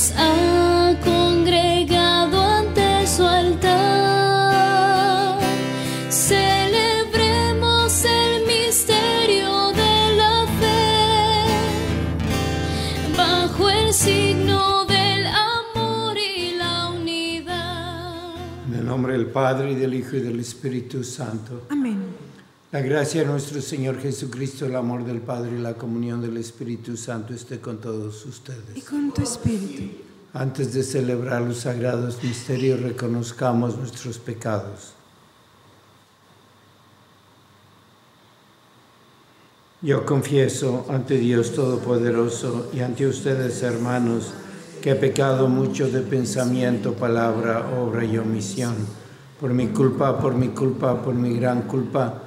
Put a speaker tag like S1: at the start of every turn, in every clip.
S1: nos ha congregado ante su altar, celebremos el misterio de la fe bajo el signo del amor y la unidad.
S2: En el nombre del Padre, y del Hijo, y del Espíritu Santo.
S3: Amén.
S2: La gracia de nuestro Señor Jesucristo, el amor del Padre y la comunión del Espíritu Santo esté con todos
S3: Y
S2: ustedes.
S3: con tu espíritu.
S2: Antes de celebrar los sagrados misterios, reconozcamos nuestros pecados. Yo confieso ante Dios Todopoderoso y ante ustedes, hermanos, que he pecado mucho de pensamiento, palabra, obra y omisión. Por mi culpa, por mi culpa, por mi gran culpa.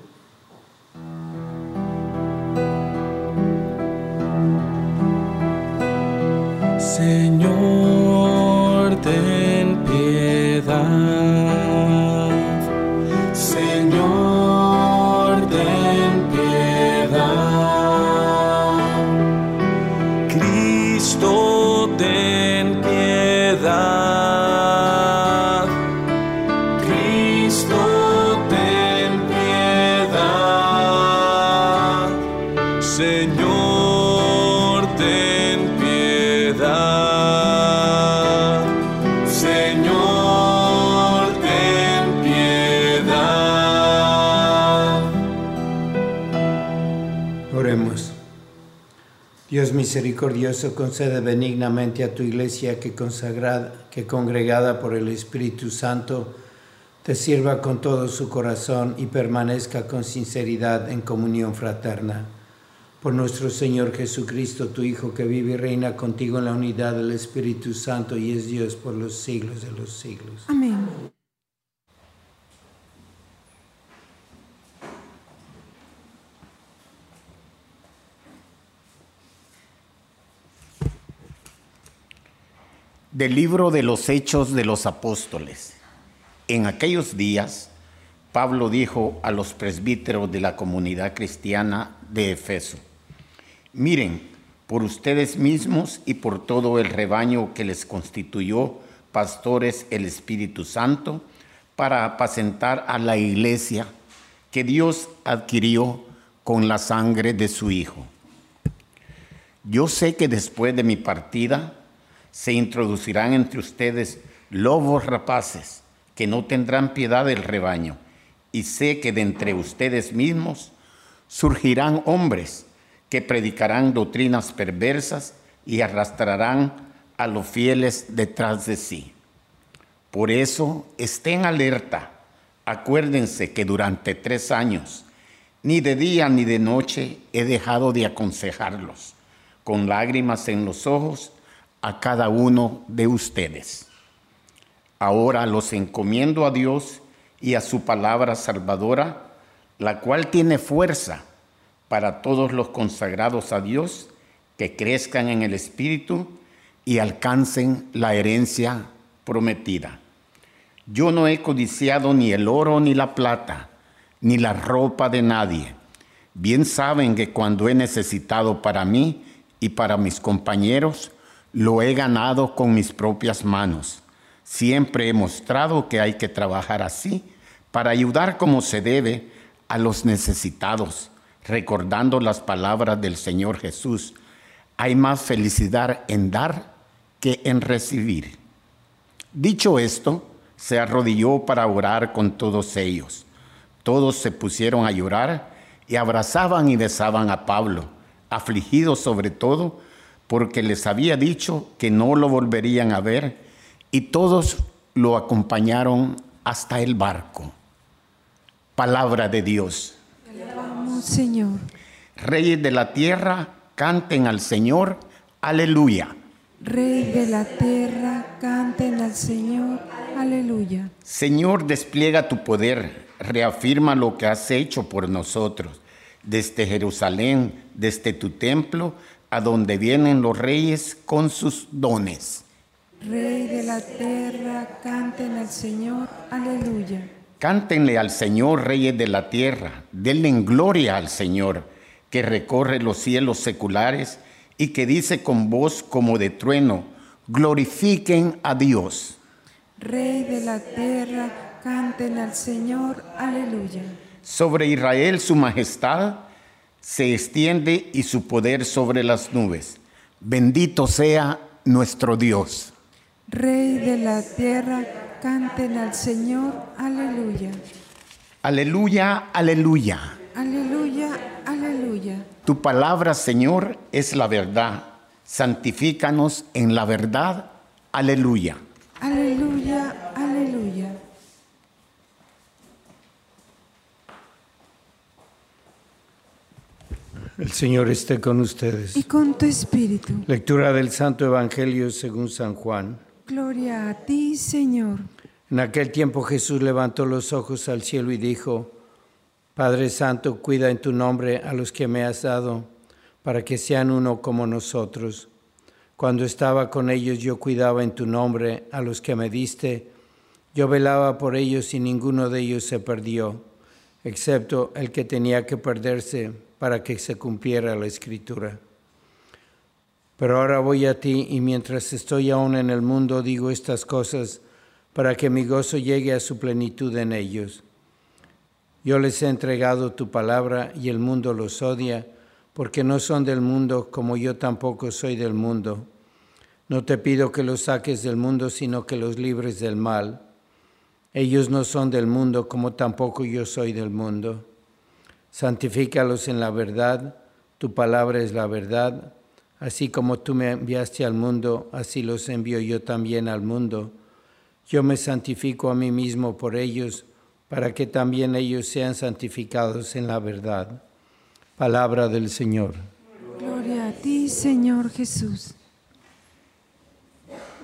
S2: Dios misericordioso, concede benignamente a tu iglesia que, consagrada, que congregada por el Espíritu Santo, te sirva con todo su corazón y permanezca con sinceridad en comunión fraterna. Por nuestro Señor Jesucristo, tu Hijo, que vive y reina contigo en la unidad del Espíritu Santo y es Dios por los siglos de los siglos.
S3: Amén.
S4: Del libro de los Hechos de los Apóstoles. En aquellos días, Pablo dijo a los presbíteros de la comunidad cristiana de Efeso, miren, por ustedes mismos y por todo el rebaño que les constituyó pastores el Espíritu Santo, para apacentar a la iglesia que Dios adquirió con la sangre de su Hijo. Yo sé que después de mi partida se introducirán entre ustedes lobos rapaces que no tendrán piedad del rebaño, y sé que de entre ustedes mismos surgirán hombres que predicarán doctrinas perversas y arrastrarán a los fieles detrás de sí. Por eso estén alerta. Acuérdense que durante tres años, ni de día ni de noche, he dejado de aconsejarlos, con lágrimas en los ojos, a cada uno de ustedes. Ahora los encomiendo a Dios y a su palabra salvadora, la cual tiene fuerza para todos los consagrados a Dios que crezcan en el Espíritu y alcancen la herencia prometida. Yo no he codiciado ni el oro ni la plata, ni la ropa de nadie. Bien saben que cuando he necesitado para mí y para mis compañeros, lo he ganado con mis propias manos. Siempre he mostrado que hay que trabajar así para ayudar como se debe a los necesitados, recordando las palabras del Señor Jesús. Hay más felicidad en dar que en recibir. Dicho esto, se arrodilló para orar con todos ellos. Todos se pusieron a llorar y abrazaban y besaban a Pablo, afligidos sobre todo porque les había dicho que no lo volverían a ver y todos lo acompañaron hasta el barco. Palabra de Dios.
S3: Alabamos, Señor.
S4: Reyes de la tierra, canten al Señor, aleluya.
S3: Rey de la tierra, canten al Señor, aleluya.
S4: Señor, despliega tu poder, reafirma lo que has hecho por nosotros, desde Jerusalén, desde tu templo, a donde vienen los reyes con sus dones.
S3: Rey de la tierra, canten al Señor, aleluya.
S4: Cántenle al Señor, reyes de la tierra, denle en gloria al Señor, que recorre los cielos seculares y que dice con voz como de trueno, glorifiquen a Dios.
S3: Rey de la tierra, canten al Señor, aleluya.
S4: Sobre Israel su majestad se extiende y su poder sobre las nubes. Bendito sea nuestro Dios.
S3: Rey de la tierra, canten al Señor, aleluya.
S4: Aleluya, aleluya.
S3: Aleluya, aleluya.
S4: Tu palabra, Señor, es la verdad. Santifícanos en la verdad. Aleluya.
S3: Aleluya, aleluya.
S2: El Señor esté con ustedes.
S3: Y con tu espíritu.
S2: Lectura del Santo Evangelio según San Juan.
S3: Gloria a ti, Señor.
S2: En aquel tiempo Jesús levantó los ojos al cielo y dijo, Padre Santo, cuida en tu nombre a los que me has dado, para que sean uno como nosotros. Cuando estaba con ellos yo cuidaba en tu nombre a los que me diste, yo velaba por ellos y ninguno de ellos se perdió, excepto el que tenía que perderse para que se cumpliera la escritura. Pero ahora voy a ti y mientras estoy aún en el mundo digo estas cosas para que mi gozo llegue a su plenitud en ellos. Yo les he entregado tu palabra y el mundo los odia, porque no son del mundo como yo tampoco soy del mundo. No te pido que los saques del mundo, sino que los libres del mal. Ellos no son del mundo como tampoco yo soy del mundo. Santifícalos en la verdad, tu palabra es la verdad. Así como tú me enviaste al mundo, así los envío yo también al mundo. Yo me santifico a mí mismo por ellos, para que también ellos sean santificados en la verdad. Palabra del Señor.
S3: Gloria a ti, Señor Jesús.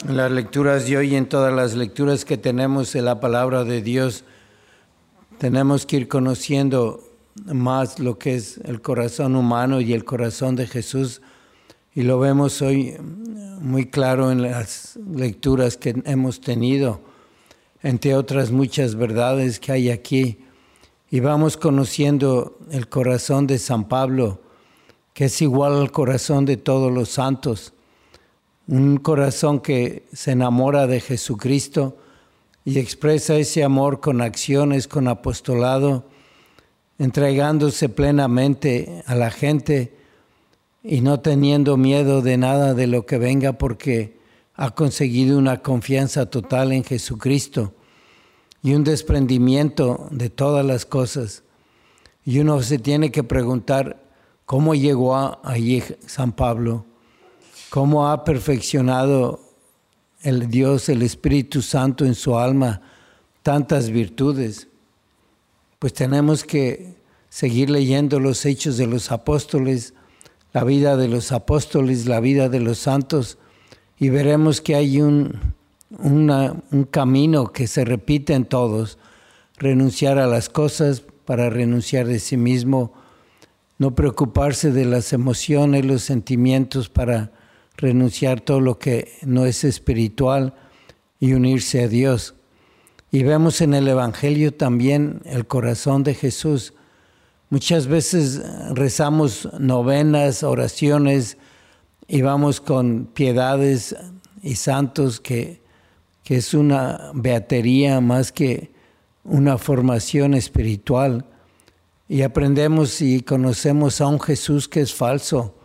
S2: En las lecturas de hoy y en todas las lecturas que tenemos de la palabra de Dios, tenemos que ir conociendo más lo que es el corazón humano y el corazón de Jesús. Y lo vemos hoy muy claro en las lecturas que hemos tenido, entre otras muchas verdades que hay aquí. Y vamos conociendo el corazón de San Pablo, que es igual al corazón de todos los santos. Un corazón que se enamora de Jesucristo y expresa ese amor con acciones, con apostolado, entregándose plenamente a la gente y no teniendo miedo de nada de lo que venga porque ha conseguido una confianza total en Jesucristo y un desprendimiento de todas las cosas. Y uno se tiene que preguntar cómo llegó allí San Pablo, cómo ha perfeccionado el Dios, el Espíritu Santo en su alma tantas virtudes. Pues tenemos que seguir leyendo los hechos de los apóstoles, la vida de los apóstoles, la vida de los santos, y veremos que hay un, un camino que se repite en todos, renunciar a las cosas para renunciar de sí mismo, no preocuparse de las emociones, los sentimientos para renunciar todo lo que no es espiritual y unirse a Dios. Y vemos en el Evangelio también el corazón de Jesús. Muchas veces rezamos novenas, oraciones y vamos con piedades y santos que, que es una beatería más que una formación espiritual y aprendemos y conocemos a un Jesús que es falso,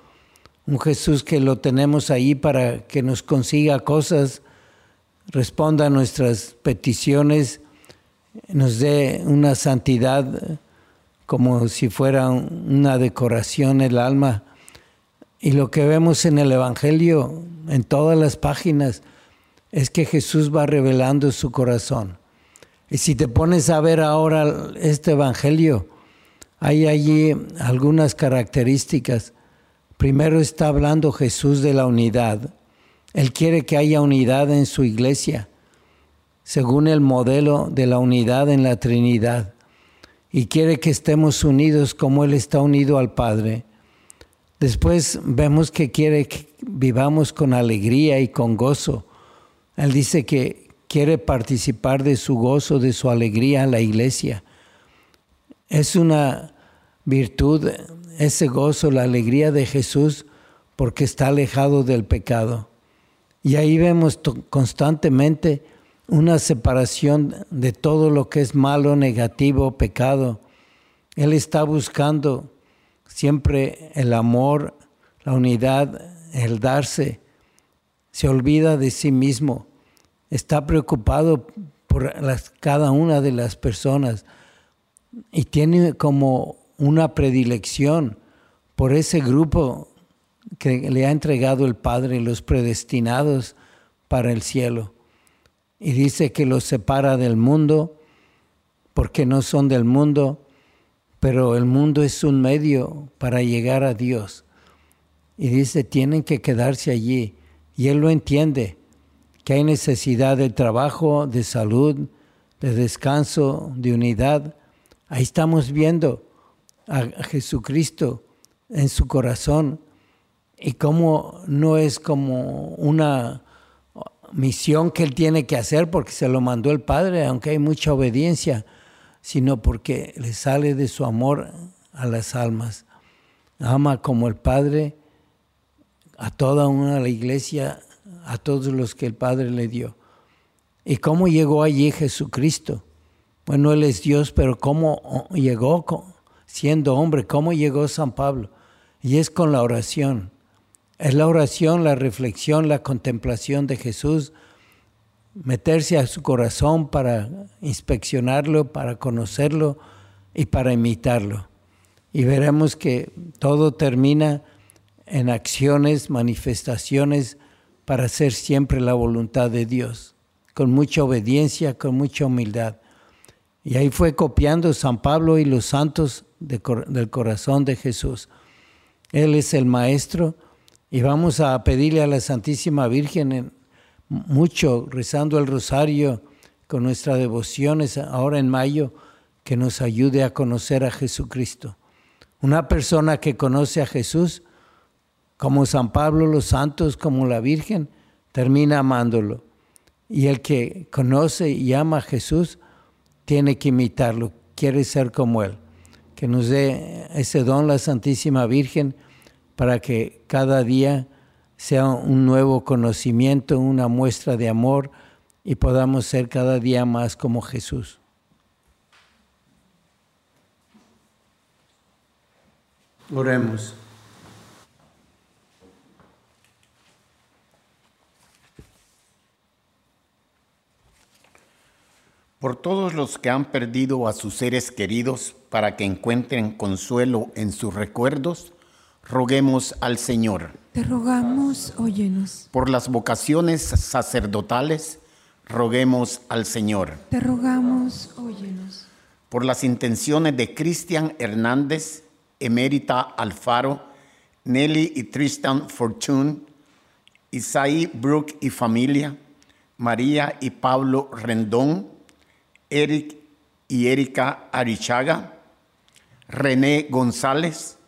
S2: un Jesús que lo tenemos ahí para que nos consiga cosas, responda a nuestras peticiones, nos dé una santidad como si fuera una decoración el alma. Y lo que vemos en el Evangelio, en todas las páginas, es que Jesús va revelando su corazón. Y si te pones a ver ahora este Evangelio, hay allí algunas características. Primero está hablando Jesús de la unidad. Él quiere que haya unidad en su iglesia, según el modelo de la unidad en la Trinidad. Y quiere que estemos unidos como Él está unido al Padre. Después vemos que quiere que vivamos con alegría y con gozo. Él dice que quiere participar de su gozo, de su alegría a la iglesia. Es una virtud, ese gozo, la alegría de Jesús, porque está alejado del pecado. Y ahí vemos constantemente una separación de todo lo que es malo, negativo, pecado. Él está buscando siempre el amor, la unidad, el darse. Se olvida de sí mismo está preocupado por cada una de las personas y tiene como una predilección por ese grupo que le ha entregado el Padre, los predestinados para el cielo. Y dice que los separa del mundo porque no son del mundo, pero el mundo es un medio para llegar a Dios. Y dice, tienen que quedarse allí. Y Él lo entiende que hay necesidad de trabajo, de salud, de descanso, de unidad. Ahí estamos viendo a Jesucristo en su corazón y cómo no es como una misión que él tiene que hacer porque se lo mandó el Padre, aunque hay mucha obediencia, sino porque le sale de su amor a las almas. Ama como el Padre a toda una la iglesia a todos los que el Padre le dio. ¿Y cómo llegó allí Jesucristo? Bueno, Él es Dios, pero ¿cómo llegó siendo hombre? ¿Cómo llegó San Pablo? Y es con la oración. Es la oración, la reflexión, la contemplación de Jesús, meterse a su corazón para inspeccionarlo, para conocerlo y para imitarlo. Y veremos que todo termina en acciones, manifestaciones para hacer siempre la voluntad de Dios, con mucha obediencia, con mucha humildad. Y ahí fue copiando San Pablo y los santos del corazón de Jesús. Él es el Maestro y vamos a pedirle a la Santísima Virgen mucho, rezando el rosario con nuestras devociones ahora en mayo, que nos ayude a conocer a Jesucristo. Una persona que conoce a Jesús como San Pablo, los santos, como la Virgen, termina amándolo. Y el que conoce y ama a Jesús tiene que imitarlo, quiere ser como Él. Que nos dé ese don la Santísima Virgen para que cada día sea un nuevo conocimiento, una muestra de amor y podamos ser cada día más como Jesús. Oremos.
S4: por todos los que han perdido a sus seres queridos para que encuentren consuelo en sus recuerdos, roguemos al Señor.
S3: Te rogamos, óyenos.
S4: Por las vocaciones sacerdotales, roguemos al Señor.
S3: Te rogamos, óyenos.
S4: Por las intenciones de Cristian Hernández, Emérita Alfaro, Nelly y Tristan Fortune, Isaí Brook y familia, María y Pablo Rendón, Eric y Erika Arichaga, René González,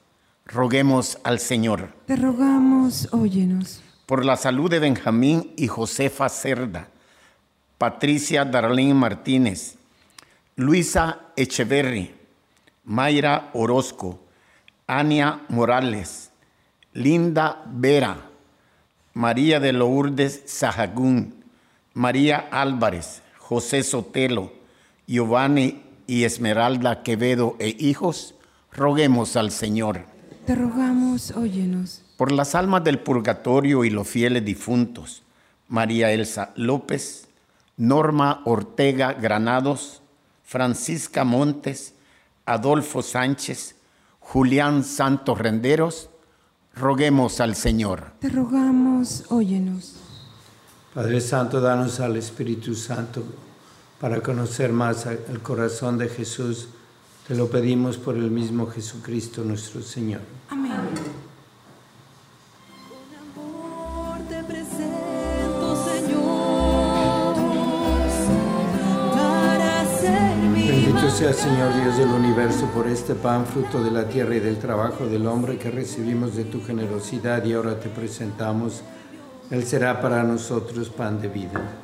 S4: roguemos al Señor.
S3: Te rogamos, óyenos.
S4: Por la salud de Benjamín y Josefa Cerda, Patricia Darlene Martínez, Luisa Echeverry, Mayra Orozco, Ania Morales, Linda Vera, María de Lourdes Sahagún, María Álvarez, José Sotelo, Giovanni y Esmeralda Quevedo e hijos, roguemos al Señor.
S3: Te rogamos, óyenos.
S4: Por las almas del purgatorio y los fieles difuntos, María Elsa López, Norma Ortega Granados, Francisca Montes, Adolfo Sánchez, Julián Santos Renderos, roguemos al Señor.
S3: Te rogamos, óyenos.
S2: Padre Santo, danos al Espíritu Santo para conocer más el corazón de Jesús. Te lo pedimos por el mismo Jesucristo nuestro Señor.
S3: Amén.
S2: Bendito sea Señor Dios del universo por este pan, fruto de la tierra y del trabajo del hombre que recibimos de tu generosidad y ahora te presentamos. Él será para nosotros pan de vida.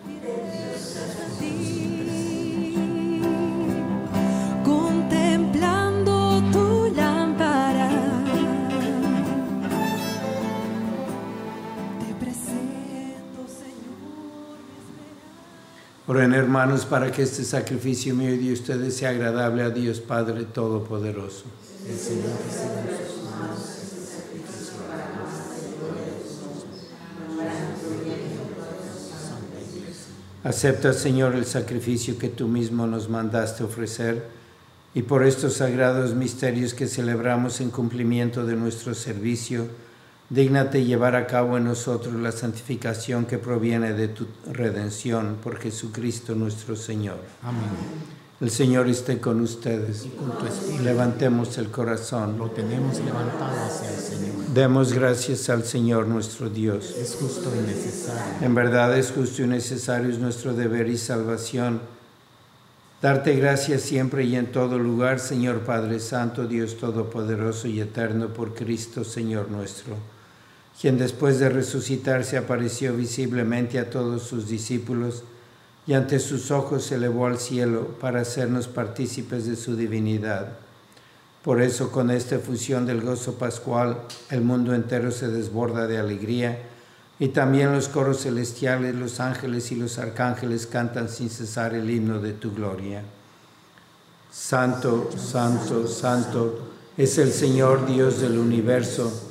S2: Oren hermanos para que este sacrificio mío y de ustedes sea agradable a Dios Padre Todopoderoso. Acepta, Señor, el sacrificio que tú mismo nos mandaste ofrecer y por estos sagrados misterios que celebramos en cumplimiento de nuestro servicio, dígnate llevar a cabo en nosotros la santificación que proviene de tu redención por Jesucristo nuestro Señor.
S5: Amén.
S2: El Señor esté con ustedes.
S5: Con tu espíritu
S2: Levantemos el corazón.
S5: lo tenemos levantado hacia el Señor.
S2: Demos gracias al Señor nuestro Dios.
S5: Es justo y necesario.
S2: En verdad es justo y necesario, es nuestro deber y salvación. Darte gracias siempre y en todo lugar, Señor Padre Santo, Dios Todopoderoso y Eterno, por Cristo, Señor nuestro, quien después de resucitar se apareció visiblemente a todos sus discípulos y ante sus ojos se elevó al cielo para hacernos partícipes de su divinidad. Por eso con esta efusión del gozo pascual el mundo entero se desborda de alegría y también los coros celestiales, los ángeles y los arcángeles cantan sin cesar el himno de tu gloria. Santo, santo, santo es el Señor Dios del universo,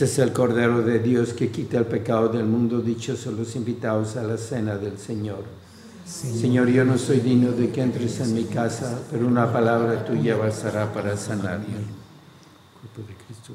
S2: Este es el Cordero de Dios que quita el pecado del mundo. Dichosos los invitados a la cena del Señor. Señor, yo no soy digno de que entres en mi casa, pero una palabra tuya bastará para sanarme. Cuerpo de Cristo,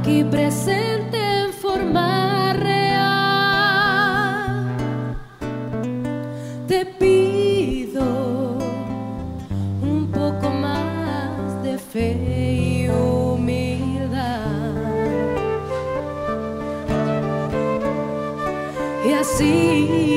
S1: aquí presente en forma real, te pido un poco más de fe y humildad. Y así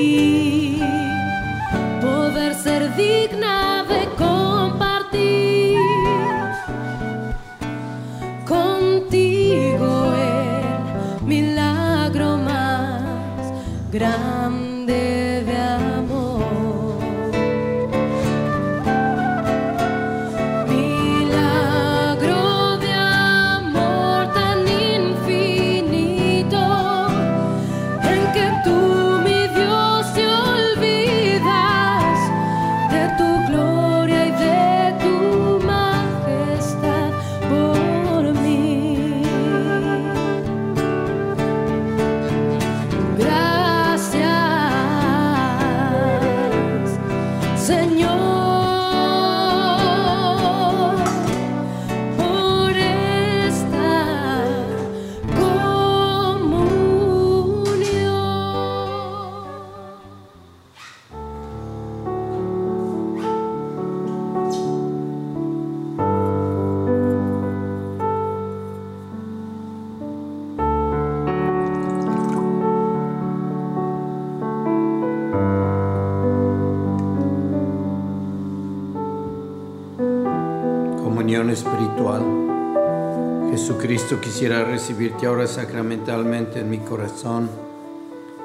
S2: Jesucristo quisiera recibirte ahora sacramentalmente en mi corazón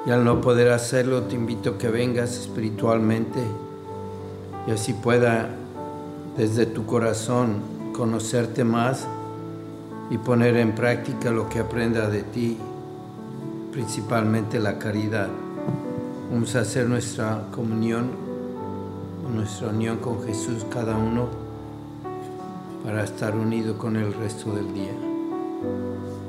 S2: y al no poder hacerlo te invito a que vengas espiritualmente y así pueda desde tu corazón conocerte más y poner en práctica lo que aprenda de ti, principalmente la caridad. Vamos a hacer nuestra comunión, nuestra unión con Jesús cada uno para estar unido con el resto del día. Thank you.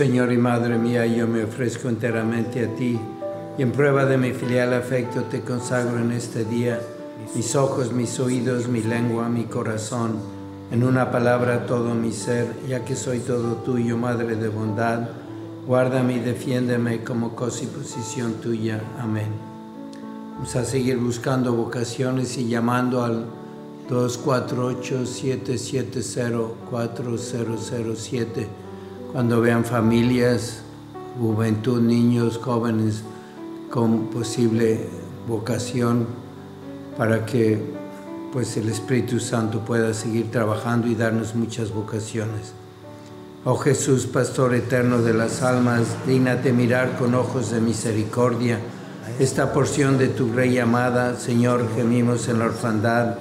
S2: Señor y Madre mía, yo me ofrezco enteramente a ti y en prueba de mi filial afecto te consagro en este día mis ojos, mis oídos, mi lengua, mi corazón, en una palabra todo mi ser, ya que soy todo tuyo, Madre de bondad, guárdame y defiéndeme como cosa y posición tuya. Amén. Vamos a seguir buscando vocaciones y llamando al 248-770-4007 cuando vean familias, juventud, niños, jóvenes con posible vocación para que pues el Espíritu Santo pueda seguir trabajando y darnos muchas vocaciones. Oh Jesús, Pastor eterno de las almas, dígnate mirar con ojos de misericordia esta porción de tu Rey amada, Señor, gemimos en la orfandad.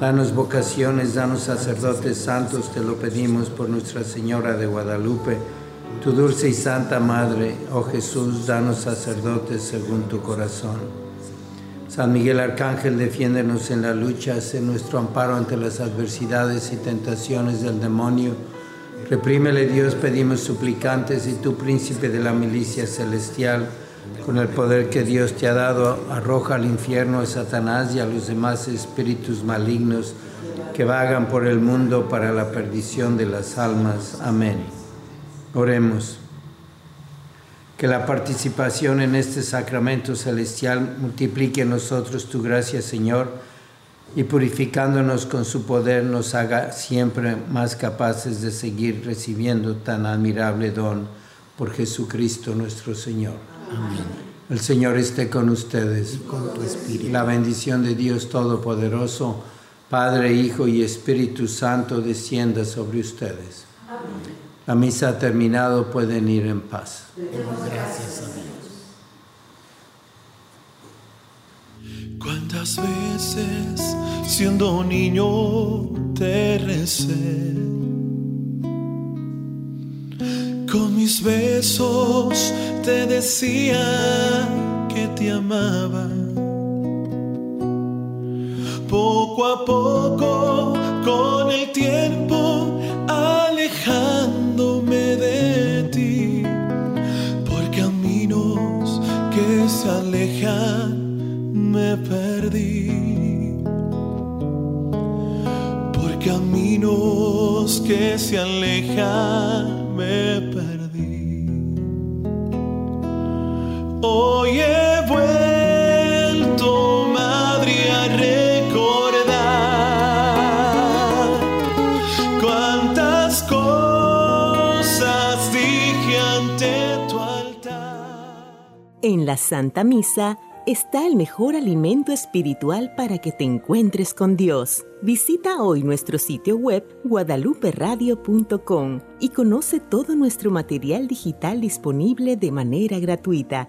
S2: Danos vocaciones, danos sacerdotes santos, te lo pedimos por Nuestra Señora de Guadalupe, tu dulce y santa Madre. Oh Jesús, danos sacerdotes según tu corazón. San Miguel Arcángel, defiéndenos en la lucha, sé nuestro amparo ante las adversidades y tentaciones del demonio. Reprímele Dios, pedimos suplicantes, y tú, príncipe de la milicia celestial, con el poder que Dios te ha dado, arroja al infierno a Satanás y a los demás espíritus malignos que vagan por el mundo para la perdición de las almas. Amén. Oremos. Que la participación en este sacramento celestial multiplique en nosotros tu gracia, Señor, y purificándonos con su poder nos haga siempre más capaces de seguir recibiendo tan admirable don por Jesucristo nuestro Señor.
S5: Amén.
S2: El Señor esté con ustedes.
S5: Con tu espíritu.
S2: La bendición de Dios Todopoderoso, Padre, Hijo y Espíritu Santo, descienda sobre ustedes. La misa ha terminado, pueden ir en paz.
S5: Gracias a Dios.
S6: ¿Cuántas veces siendo niño te recé? Con mis besos te decía que te amaba. Poco a poco, con el tiempo, alejándome de ti, por caminos que se alejan me perdí por caminos que se alejan me perdí hoy he vuelto madre a recordar cuántas cosas dije ante tu altar
S7: En la Santa Misa está el mejor alimento espiritual para que te encuentres con Dios. Visita hoy nuestro sitio web guadaluperadio.com y conoce todo nuestro material digital disponible de manera gratuita